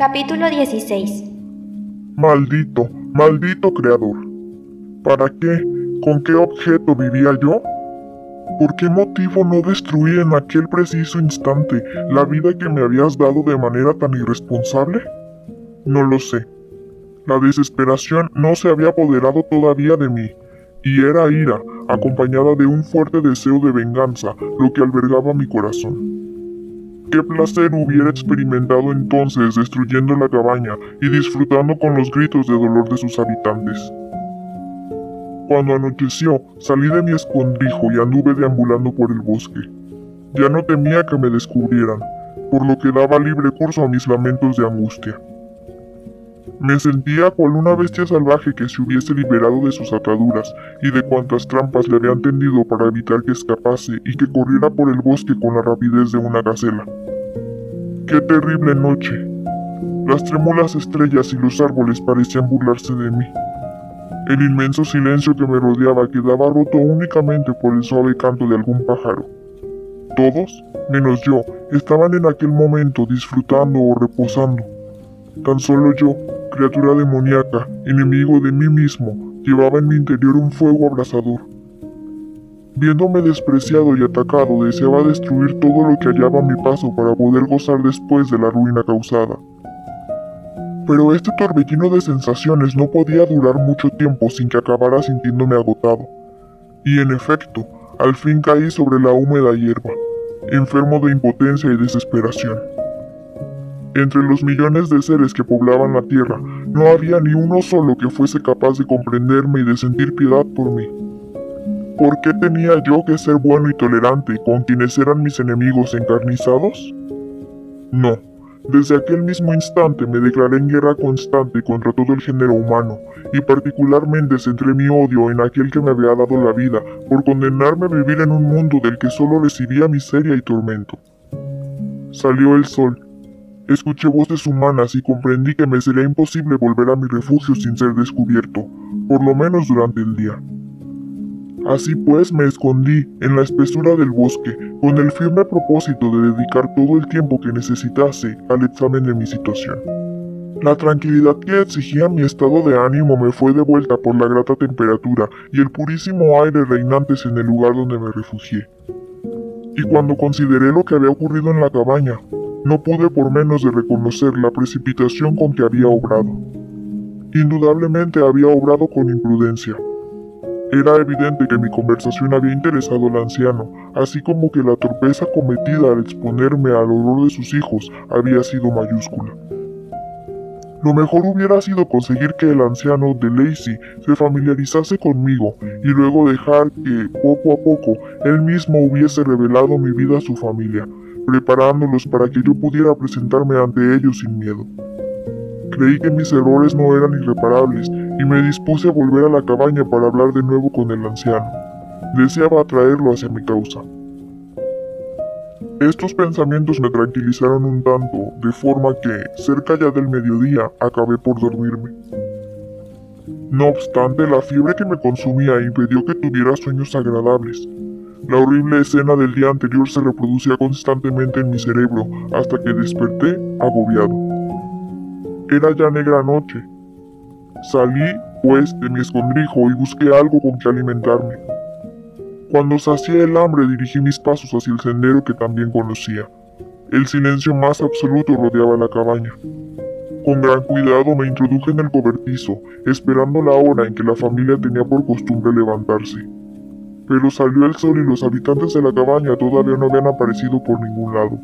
Capítulo 16 Maldito, maldito creador. ¿Para qué? ¿Con qué objeto vivía yo? ¿Por qué motivo no destruí en aquel preciso instante la vida que me habías dado de manera tan irresponsable? No lo sé. La desesperación no se había apoderado todavía de mí, y era ira, acompañada de un fuerte deseo de venganza, lo que albergaba mi corazón. Qué placer hubiera experimentado entonces destruyendo la cabaña y disfrutando con los gritos de dolor de sus habitantes. Cuando anocheció, salí de mi escondrijo y anduve deambulando por el bosque. Ya no temía que me descubrieran, por lo que daba libre curso a mis lamentos de angustia. Me sentía cual una bestia salvaje que se hubiese liberado de sus ataduras y de cuantas trampas le habían tendido para evitar que escapase y que corriera por el bosque con la rapidez de una gacela. ¡Qué terrible noche! Las trémulas estrellas y los árboles parecían burlarse de mí. El inmenso silencio que me rodeaba quedaba roto únicamente por el suave canto de algún pájaro. Todos, menos yo, estaban en aquel momento disfrutando o reposando. Tan solo yo, criatura demoníaca, enemigo de mí mismo, llevaba en mi interior un fuego abrasador. Viéndome despreciado y atacado, deseaba destruir todo lo que hallaba a mi paso para poder gozar después de la ruina causada. Pero este torbellino de sensaciones no podía durar mucho tiempo sin que acabara sintiéndome agotado. Y en efecto, al fin caí sobre la húmeda hierba, enfermo de impotencia y desesperación. Entre los millones de seres que poblaban la tierra, no había ni uno solo que fuese capaz de comprenderme y de sentir piedad por mí. ¿Por qué tenía yo que ser bueno y tolerante con quienes eran mis enemigos encarnizados? No, desde aquel mismo instante me declaré en guerra constante contra todo el género humano, y particularmente centré mi odio en aquel que me había dado la vida por condenarme a vivir en un mundo del que solo recibía miseria y tormento. Salió el sol, Escuché voces humanas y comprendí que me sería imposible volver a mi refugio sin ser descubierto, por lo menos durante el día. Así pues me escondí en la espesura del bosque con el firme propósito de dedicar todo el tiempo que necesitase al examen de mi situación. La tranquilidad que exigía mi estado de ánimo me fue devuelta por la grata temperatura y el purísimo aire reinantes en el lugar donde me refugié. Y cuando consideré lo que había ocurrido en la cabaña, no pude por menos de reconocer la precipitación con que había obrado. Indudablemente había obrado con imprudencia. Era evidente que mi conversación había interesado al anciano, así como que la torpeza cometida al exponerme al horror de sus hijos había sido mayúscula. Lo mejor hubiera sido conseguir que el anciano de Lacey se familiarizase conmigo y luego dejar que, poco a poco, él mismo hubiese revelado mi vida a su familia, preparándolos para que yo pudiera presentarme ante ellos sin miedo. Creí que mis errores no eran irreparables y me dispuse a volver a la cabaña para hablar de nuevo con el anciano. Deseaba atraerlo hacia mi causa. Estos pensamientos me tranquilizaron un tanto, de forma que, cerca ya del mediodía, acabé por dormirme. No obstante, la fiebre que me consumía impidió que tuviera sueños agradables. La horrible escena del día anterior se reproducía constantemente en mi cerebro hasta que desperté agobiado. Era ya negra noche. Salí, pues, de mi escondrijo y busqué algo con que alimentarme. Cuando sacié el hambre dirigí mis pasos hacia el sendero que también conocía. El silencio más absoluto rodeaba la cabaña. Con gran cuidado me introduje en el cobertizo, esperando la hora en que la familia tenía por costumbre levantarse. Pero salió el sol y los habitantes de la cabaña todavía no habían aparecido por ningún lado.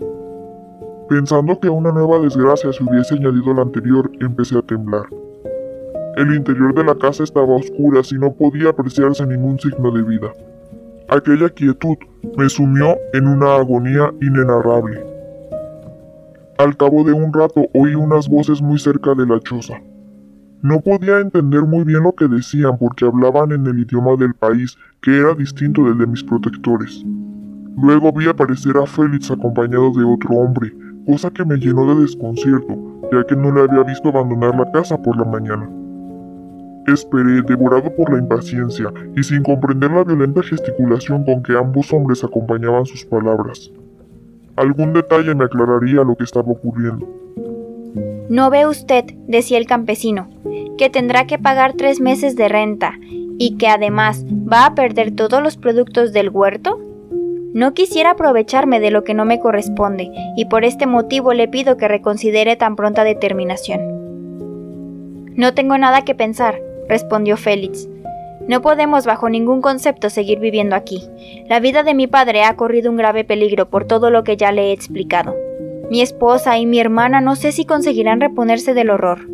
Pensando que una nueva desgracia se hubiese añadido a la anterior, empecé a temblar. El interior de la casa estaba a oscuras y no podía apreciarse ningún signo de vida. Aquella quietud me sumió en una agonía inenarrable. Al cabo de un rato oí unas voces muy cerca de la choza. No podía entender muy bien lo que decían porque hablaban en el idioma del país, que era distinto del de mis protectores. Luego vi aparecer a Félix acompañado de otro hombre, cosa que me llenó de desconcierto, ya que no le había visto abandonar la casa por la mañana. Esperé, devorado por la impaciencia y sin comprender la violenta gesticulación con que ambos hombres acompañaban sus palabras. Algún detalle me aclararía lo que estaba ocurriendo. ¿No ve usted, decía el campesino, que tendrá que pagar tres meses de renta y que además va a perder todos los productos del huerto? No quisiera aprovecharme de lo que no me corresponde y por este motivo le pido que reconsidere tan pronta determinación. No tengo nada que pensar, respondió Félix. No podemos bajo ningún concepto seguir viviendo aquí. La vida de mi padre ha corrido un grave peligro por todo lo que ya le he explicado. Mi esposa y mi hermana no sé si conseguirán reponerse del horror.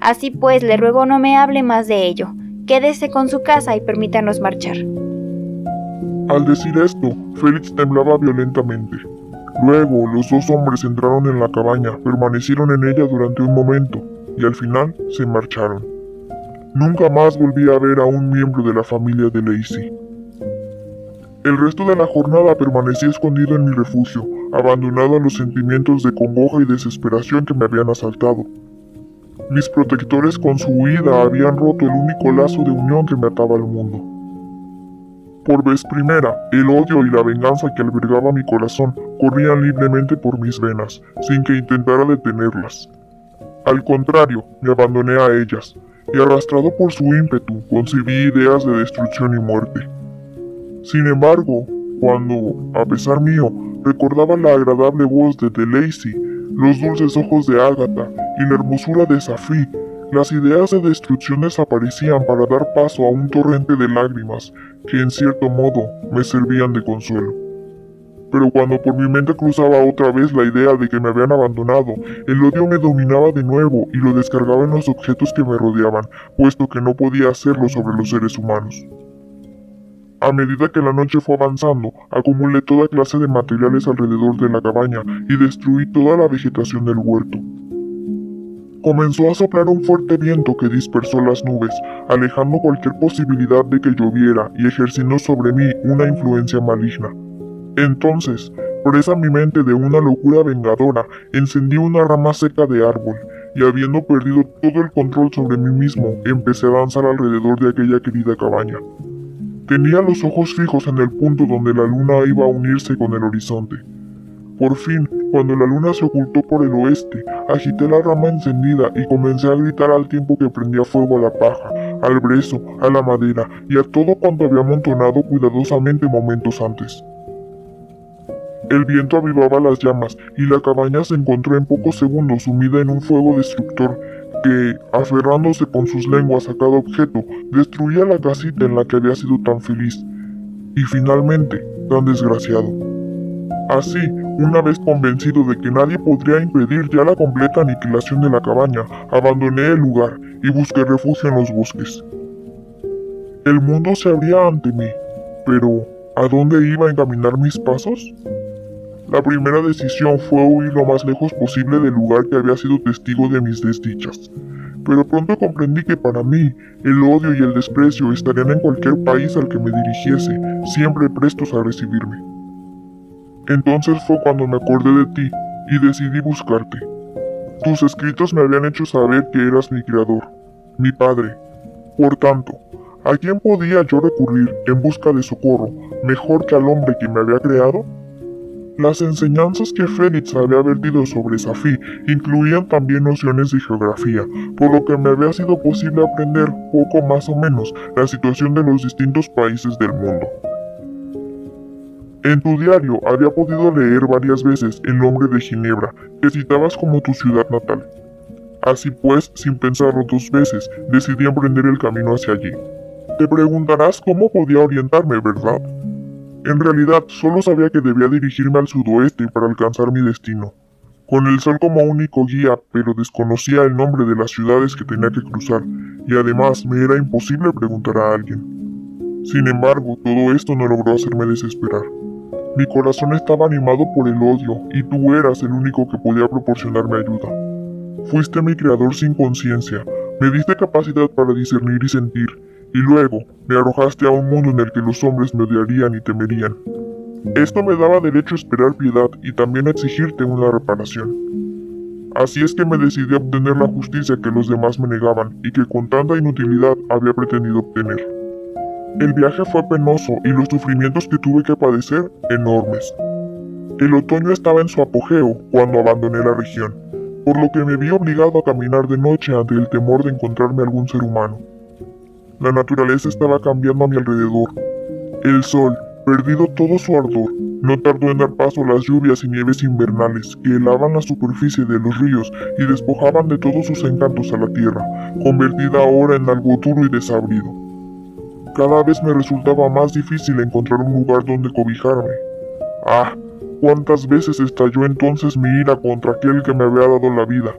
Así pues, le ruego no me hable más de ello. Quédese con su casa y permítanos marchar. Al decir esto, Félix temblaba violentamente. Luego, los dos hombres entraron en la cabaña, permanecieron en ella durante un momento, y al final se marcharon. Nunca más volví a ver a un miembro de la familia de Lacey. El resto de la jornada permanecí escondido en mi refugio, abandonado a los sentimientos de congoja y desesperación que me habían asaltado. Mis protectores con su huida habían roto el único lazo de unión que me ataba al mundo. Por vez primera, el odio y la venganza que albergaba mi corazón corrían libremente por mis venas, sin que intentara detenerlas. Al contrario, me abandoné a ellas, y arrastrado por su ímpetu concebí ideas de destrucción y muerte. Sin embargo, cuando, a pesar mío, recordaba la agradable voz de Lacey, los dulces ojos de Agatha y la hermosura de Safi, las ideas de destrucción desaparecían para dar paso a un torrente de lágrimas que en cierto modo me servían de consuelo pero cuando por mi mente cruzaba otra vez la idea de que me habían abandonado, el odio me dominaba de nuevo y lo descargaba en los objetos que me rodeaban, puesto que no podía hacerlo sobre los seres humanos. A medida que la noche fue avanzando, acumulé toda clase de materiales alrededor de la cabaña y destruí toda la vegetación del huerto. Comenzó a soplar un fuerte viento que dispersó las nubes, alejando cualquier posibilidad de que lloviera y ejerciendo sobre mí una influencia maligna. Entonces, presa mi mente de una locura vengadora, encendí una rama seca de árbol, y habiendo perdido todo el control sobre mí mismo, empecé a danzar alrededor de aquella querida cabaña. Tenía los ojos fijos en el punto donde la luna iba a unirse con el horizonte. Por fin, cuando la luna se ocultó por el oeste, agité la rama encendida y comencé a gritar al tiempo que prendía fuego a la paja, al brezo, a la madera y a todo cuanto había amontonado cuidadosamente momentos antes. El viento avivaba las llamas y la cabaña se encontró en pocos segundos sumida en un fuego destructor que, aferrándose con sus lenguas a cada objeto, destruía la casita en la que había sido tan feliz y finalmente tan desgraciado. Así, una vez convencido de que nadie podría impedir ya la completa aniquilación de la cabaña, abandoné el lugar y busqué refugio en los bosques. El mundo se abría ante mí, pero ¿a dónde iba a encaminar mis pasos? La primera decisión fue huir lo más lejos posible del lugar que había sido testigo de mis desdichas. pero pronto comprendí que para mí el odio y el desprecio estarían en cualquier país al que me dirigiese, siempre prestos a recibirme. Entonces fue cuando me acordé de ti y decidí buscarte. Tus escritos me habían hecho saber que eras mi creador, mi padre. Por tanto, ¿a quién podía yo recurrir en busca de socorro mejor que al hombre que me había creado? Las enseñanzas que Félix había vertido sobre Safi incluían también nociones de geografía, por lo que me había sido posible aprender poco más o menos la situación de los distintos países del mundo. En tu diario había podido leer varias veces el nombre de Ginebra, que citabas como tu ciudad natal. Así pues, sin pensarlo dos veces, decidí emprender el camino hacia allí. Te preguntarás cómo podía orientarme, ¿verdad? En realidad, solo sabía que debía dirigirme al sudoeste para alcanzar mi destino. Con el sol como único guía, pero desconocía el nombre de las ciudades que tenía que cruzar, y además me era imposible preguntar a alguien. Sin embargo, todo esto no logró hacerme desesperar. Mi corazón estaba animado por el odio, y tú eras el único que podía proporcionarme ayuda. Fuiste mi creador sin conciencia, me diste capacidad para discernir y sentir, y luego me arrojaste a un mundo en el que los hombres me odiarían y temerían. Esto me daba derecho a esperar piedad y también a exigirte una reparación. Así es que me decidí a obtener la justicia que los demás me negaban y que con tanta inutilidad había pretendido obtener. El viaje fue penoso y los sufrimientos que tuve que padecer enormes. El otoño estaba en su apogeo cuando abandoné la región, por lo que me vi obligado a caminar de noche ante el temor de encontrarme algún ser humano. La naturaleza estaba cambiando a mi alrededor. El sol, perdido todo su ardor, no tardó en dar paso a las lluvias y nieves invernales que helaban la superficie de los ríos y despojaban de todos sus encantos a la tierra, convertida ahora en algo duro y desabrido. Cada vez me resultaba más difícil encontrar un lugar donde cobijarme. Ah, cuántas veces estalló entonces mi ira contra aquel que me había dado la vida.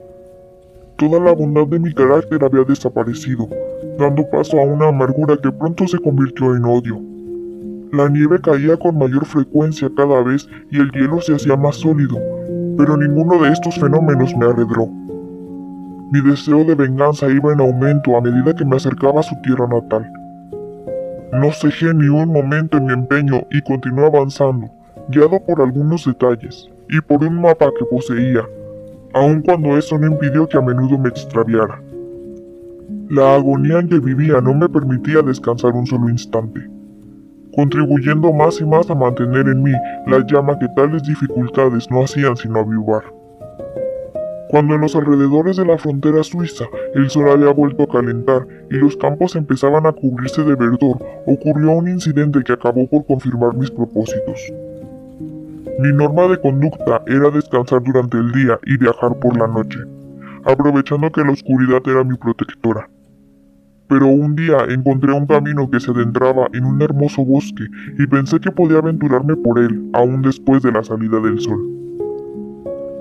Toda la bondad de mi carácter había desaparecido, dando paso a una amargura que pronto se convirtió en odio. La nieve caía con mayor frecuencia cada vez y el hielo se hacía más sólido, pero ninguno de estos fenómenos me arredró. Mi deseo de venganza iba en aumento a medida que me acercaba a su tierra natal. No cejé ni un momento en mi empeño y continué avanzando, guiado por algunos detalles y por un mapa que poseía, aun cuando eso no impidió que a menudo me extraviara. La agonía en que vivía no me permitía descansar un solo instante, contribuyendo más y más a mantener en mí la llama que tales dificultades no hacían sino avivar. Cuando en los alrededores de la frontera suiza el sol había vuelto a calentar y los campos empezaban a cubrirse de verdor, ocurrió un incidente que acabó por confirmar mis propósitos. Mi norma de conducta era descansar durante el día y viajar por la noche, aprovechando que la oscuridad era mi protectora pero un día encontré un camino que se adentraba en un hermoso bosque y pensé que podía aventurarme por él aún después de la salida del sol.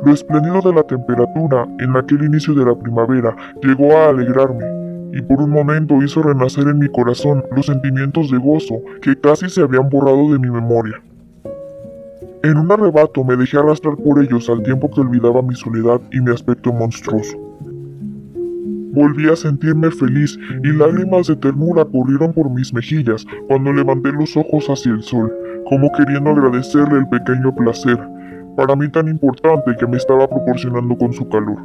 Lo espléndido de la temperatura en aquel inicio de la primavera llegó a alegrarme y por un momento hizo renacer en mi corazón los sentimientos de gozo que casi se habían borrado de mi memoria. En un arrebato me dejé arrastrar por ellos al tiempo que olvidaba mi soledad y mi aspecto monstruoso. Volví a sentirme feliz y lágrimas de ternura corrieron por mis mejillas cuando levanté los ojos hacia el sol, como queriendo agradecerle el pequeño placer, para mí tan importante que me estaba proporcionando con su calor.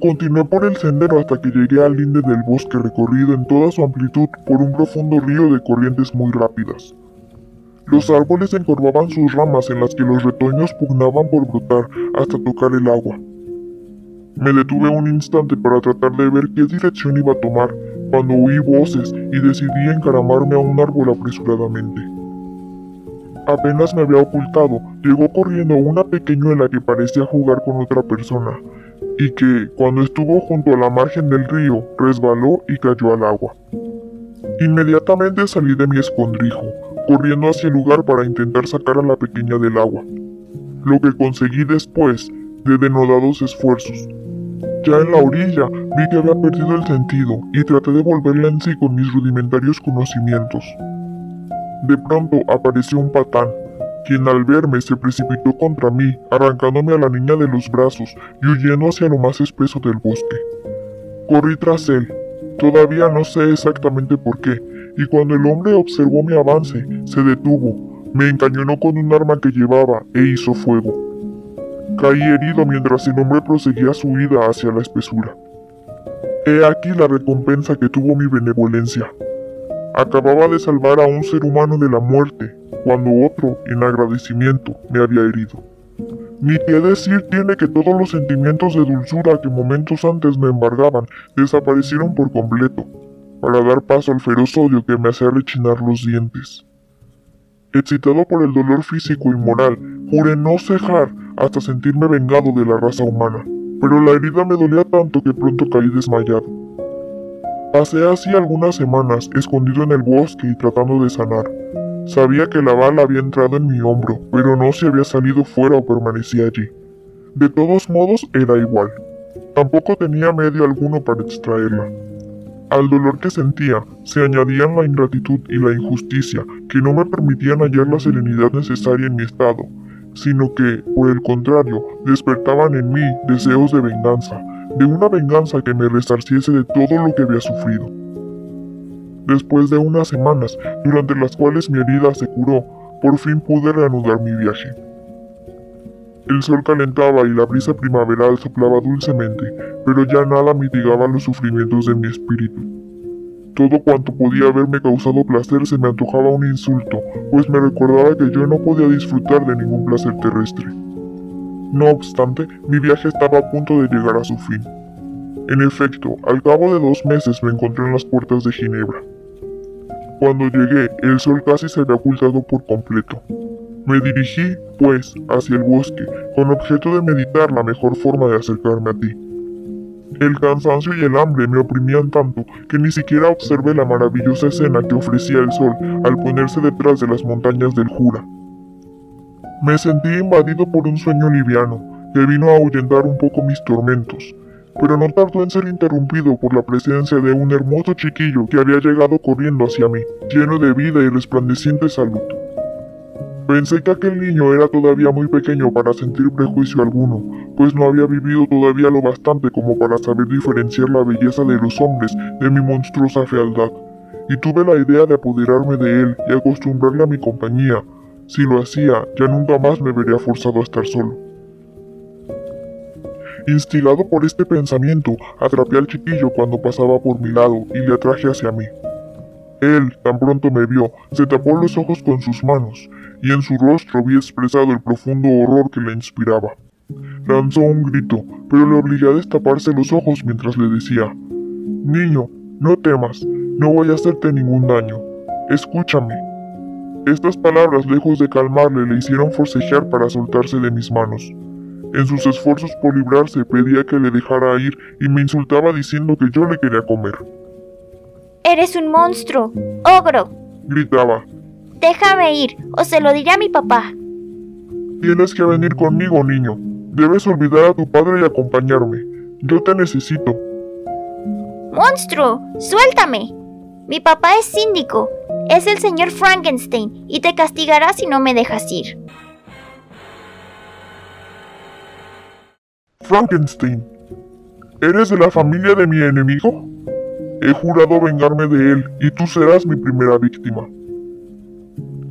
Continué por el sendero hasta que llegué al linde del bosque recorrido en toda su amplitud por un profundo río de corrientes muy rápidas. Los árboles encorvaban sus ramas en las que los retoños pugnaban por brotar hasta tocar el agua. Me detuve un instante para tratar de ver qué dirección iba a tomar cuando oí voces y decidí encaramarme a un árbol apresuradamente. Apenas me había ocultado, llegó corriendo una pequeñuela que parecía jugar con otra persona, y que, cuando estuvo junto a la margen del río, resbaló y cayó al agua. Inmediatamente salí de mi escondrijo, corriendo hacia el lugar para intentar sacar a la pequeña del agua. Lo que conseguí después de denodados esfuerzos ya en la orilla vi que había perdido el sentido y traté de volverla en sí con mis rudimentarios conocimientos. De pronto apareció un patán, quien al verme se precipitó contra mí, arrancándome a la niña de los brazos y huyendo hacia lo más espeso del bosque. Corrí tras él. Todavía no sé exactamente por qué, y cuando el hombre observó mi avance, se detuvo, me encañonó con un arma que llevaba e hizo fuego. Caí herido mientras el hombre proseguía su huida hacia la espesura. He aquí la recompensa que tuvo mi benevolencia. Acababa de salvar a un ser humano de la muerte, cuando otro, en agradecimiento, me había herido. Ni qué decir tiene que todos los sentimientos de dulzura que momentos antes me embargaban desaparecieron por completo, para dar paso al feroz odio que me hacía rechinar los dientes. Excitado por el dolor físico y moral, juré no cejar hasta sentirme vengado de la raza humana, pero la herida me dolía tanto que pronto caí desmayado. Pasé así algunas semanas escondido en el bosque y tratando de sanar, Sabía que la bala había entrado en mi hombro, pero no si había salido fuera o permanecía allí. De todos modos, era igual. Tampoco tenía medio alguno para extraerla. Al dolor que sentía, se añadían la ingratitud y la injusticia que no me permitían hallar la serenidad necesaria en mi estado, sino que, por el contrario, despertaban en mí deseos de venganza, de una venganza que me resarciese de todo lo que había sufrido. Después de unas semanas, durante las cuales mi herida se curó, por fin pude reanudar mi viaje. El sol calentaba y la brisa primaveral soplaba dulcemente, pero ya nada mitigaba los sufrimientos de mi espíritu. Todo cuanto podía haberme causado placer se me antojaba un insulto, pues me recordaba que yo no podía disfrutar de ningún placer terrestre. No obstante, mi viaje estaba a punto de llegar a su fin. En efecto, al cabo de dos meses me encontré en las puertas de Ginebra. Cuando llegué, el sol casi se había ocultado por completo. Me dirigí, pues, hacia el bosque, con objeto de meditar la mejor forma de acercarme a ti. El cansancio y el hambre me oprimían tanto que ni siquiera observé la maravillosa escena que ofrecía el sol al ponerse detrás de las montañas del Jura. Me sentí invadido por un sueño liviano que vino a ahuyentar un poco mis tormentos, pero no tardó en ser interrumpido por la presencia de un hermoso chiquillo que había llegado corriendo hacia mí, lleno de vida y resplandeciente salud. Pensé que aquel niño era todavía muy pequeño para sentir prejuicio alguno, pues no había vivido todavía lo bastante como para saber diferenciar la belleza de los hombres de mi monstruosa fealdad, y tuve la idea de apoderarme de él y acostumbrarle a mi compañía. Si lo hacía, ya nunca más me vería forzado a estar solo. Instigado por este pensamiento, atrapé al chiquillo cuando pasaba por mi lado y le atraje hacia mí. Él, tan pronto me vio, se tapó los ojos con sus manos, y en su rostro vi expresado el profundo horror que le inspiraba. Lanzó un grito, pero le obligué a destaparse los ojos mientras le decía, Niño, no temas, no voy a hacerte ningún daño. Escúchame. Estas palabras, lejos de calmarle, le hicieron forcejear para soltarse de mis manos. En sus esfuerzos por librarse pedía que le dejara ir y me insultaba diciendo que yo le quería comer. Eres un monstruo, ogro. Gritaba. Déjame ir, o se lo diré a mi papá. Tienes que venir conmigo, niño. Debes olvidar a tu padre y acompañarme. Yo te necesito. ¡Monstruo! ¡Suéltame! Mi papá es síndico. Es el señor Frankenstein y te castigará si no me dejas ir. Frankenstein, ¿eres de la familia de mi enemigo? He jurado vengarme de él y tú serás mi primera víctima.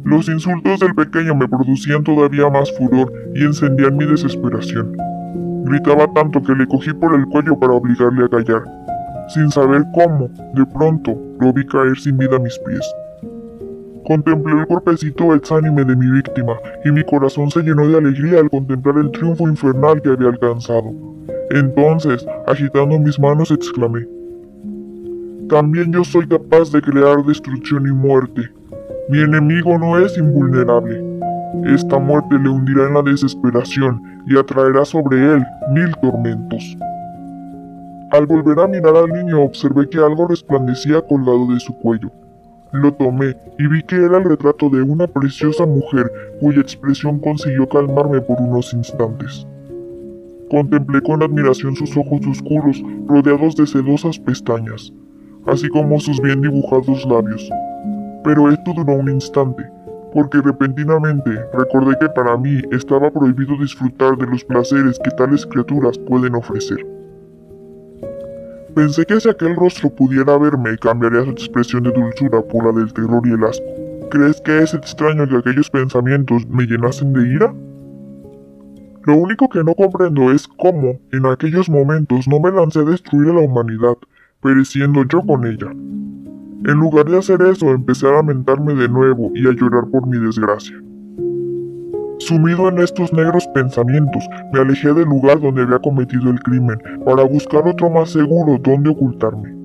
Los insultos del pequeño me producían todavía más furor y encendían mi desesperación. Gritaba tanto que le cogí por el cuello para obligarle a callar. Sin saber cómo, de pronto, lo vi caer sin vida a mis pies. Contemplé el cuerpecito exánime de mi víctima y mi corazón se llenó de alegría al contemplar el triunfo infernal que había alcanzado. Entonces, agitando mis manos, exclamé, También yo soy capaz de crear destrucción y muerte. Mi enemigo no es invulnerable. Esta muerte le hundirá en la desesperación y atraerá sobre él mil tormentos. Al volver a mirar al niño observé que algo resplandecía colgado de su cuello. Lo tomé y vi que era el retrato de una preciosa mujer cuya expresión consiguió calmarme por unos instantes. Contemplé con admiración sus ojos oscuros rodeados de sedosas pestañas, así como sus bien dibujados labios. Pero esto duró un instante, porque repentinamente recordé que para mí estaba prohibido disfrutar de los placeres que tales criaturas pueden ofrecer. Pensé que si aquel rostro pudiera verme, cambiaría su expresión de dulzura por la del terror y el asco. ¿Crees que es extraño que aquellos pensamientos me llenasen de ira? Lo único que no comprendo es cómo, en aquellos momentos, no me lancé a destruir a la humanidad, pereciendo yo con ella. En lugar de hacer eso, empecé a lamentarme de nuevo y a llorar por mi desgracia. Sumido en estos negros pensamientos, me alejé del lugar donde había cometido el crimen para buscar otro más seguro donde ocultarme.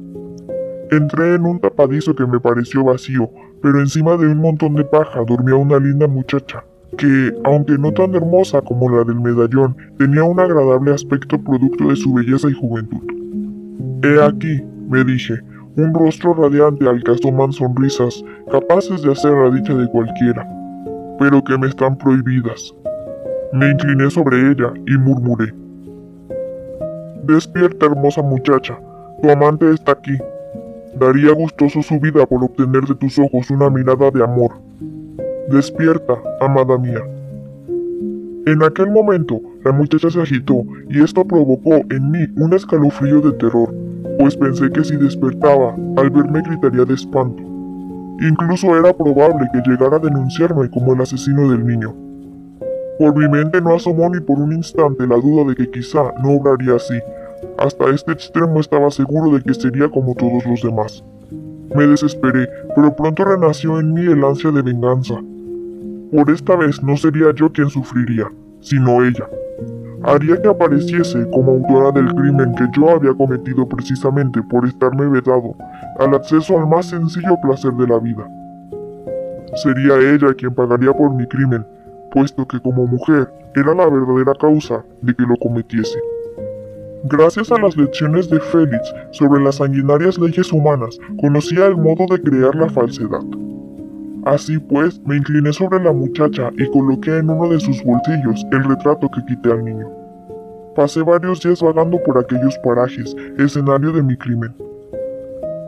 Entré en un tapadizo que me pareció vacío, pero encima de un montón de paja dormía una linda muchacha, que, aunque no tan hermosa como la del medallón, tenía un agradable aspecto producto de su belleza y juventud. He aquí, me dije, un rostro radiante al que asoman sonrisas capaces de hacer la dicha de cualquiera, pero que me están prohibidas. Me incliné sobre ella y murmuré. Despierta, hermosa muchacha, tu amante está aquí. Daría gustoso su vida por obtener de tus ojos una mirada de amor. Despierta, amada mía. En aquel momento, la muchacha se agitó y esto provocó en mí un escalofrío de terror pues pensé que si despertaba, al verme gritaría de espanto. Incluso era probable que llegara a denunciarme como el asesino del niño. Por mi mente no asomó ni por un instante la duda de que quizá no obraría así. Hasta este extremo estaba seguro de que sería como todos los demás. Me desesperé, pero pronto renació en mí el ansia de venganza. Por esta vez no sería yo quien sufriría, sino ella haría que apareciese como autora del crimen que yo había cometido precisamente por estarme vedado al acceso al más sencillo placer de la vida. Sería ella quien pagaría por mi crimen, puesto que como mujer era la verdadera causa de que lo cometiese. Gracias a las lecciones de Félix sobre las sanguinarias leyes humanas, conocía el modo de crear la falsedad. Así pues, me incliné sobre la muchacha y coloqué en uno de sus bolsillos el retrato que quité al niño. Pasé varios días vagando por aquellos parajes, escenario de mi crimen.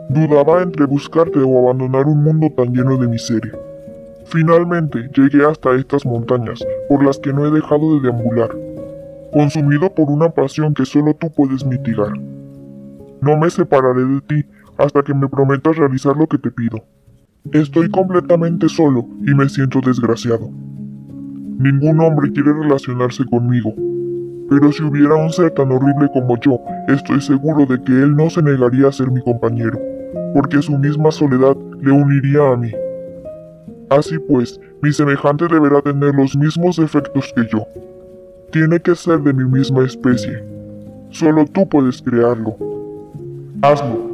Dudaba entre buscarte o abandonar un mundo tan lleno de miseria. Finalmente llegué hasta estas montañas, por las que no he dejado de deambular, consumido por una pasión que solo tú puedes mitigar. No me separaré de ti hasta que me prometas realizar lo que te pido. Estoy completamente solo y me siento desgraciado. Ningún hombre quiere relacionarse conmigo, pero si hubiera un ser tan horrible como yo, estoy seguro de que él no se negaría a ser mi compañero, porque su misma soledad le uniría a mí. Así pues, mi semejante deberá tener los mismos defectos que yo. Tiene que ser de mi misma especie. Solo tú puedes crearlo. Hazlo.